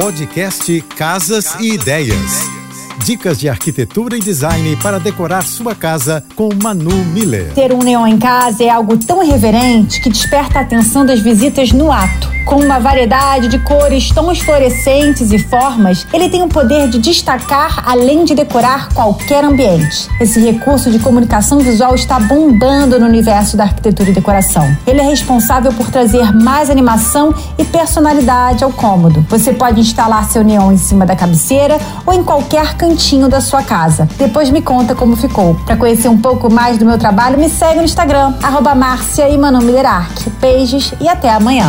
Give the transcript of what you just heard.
Podcast Casas e Ideias. Dicas de arquitetura e design para decorar sua casa com Manu Miller. Ter um neon em casa é algo tão irreverente que desperta a atenção das visitas no ato. Com uma variedade de cores, tons fluorescentes e formas, ele tem o poder de destacar além de decorar qualquer ambiente. Esse recurso de comunicação visual está bombando no universo da arquitetura e decoração. Ele é responsável por trazer mais animação e personalidade ao cômodo. Você pode instalar seu neon em cima da cabeceira ou em qualquer cantinho da sua casa. Depois me conta como ficou. Para conhecer um pouco mais do meu trabalho, me segue no Instagram, arroba Beijos e até amanhã.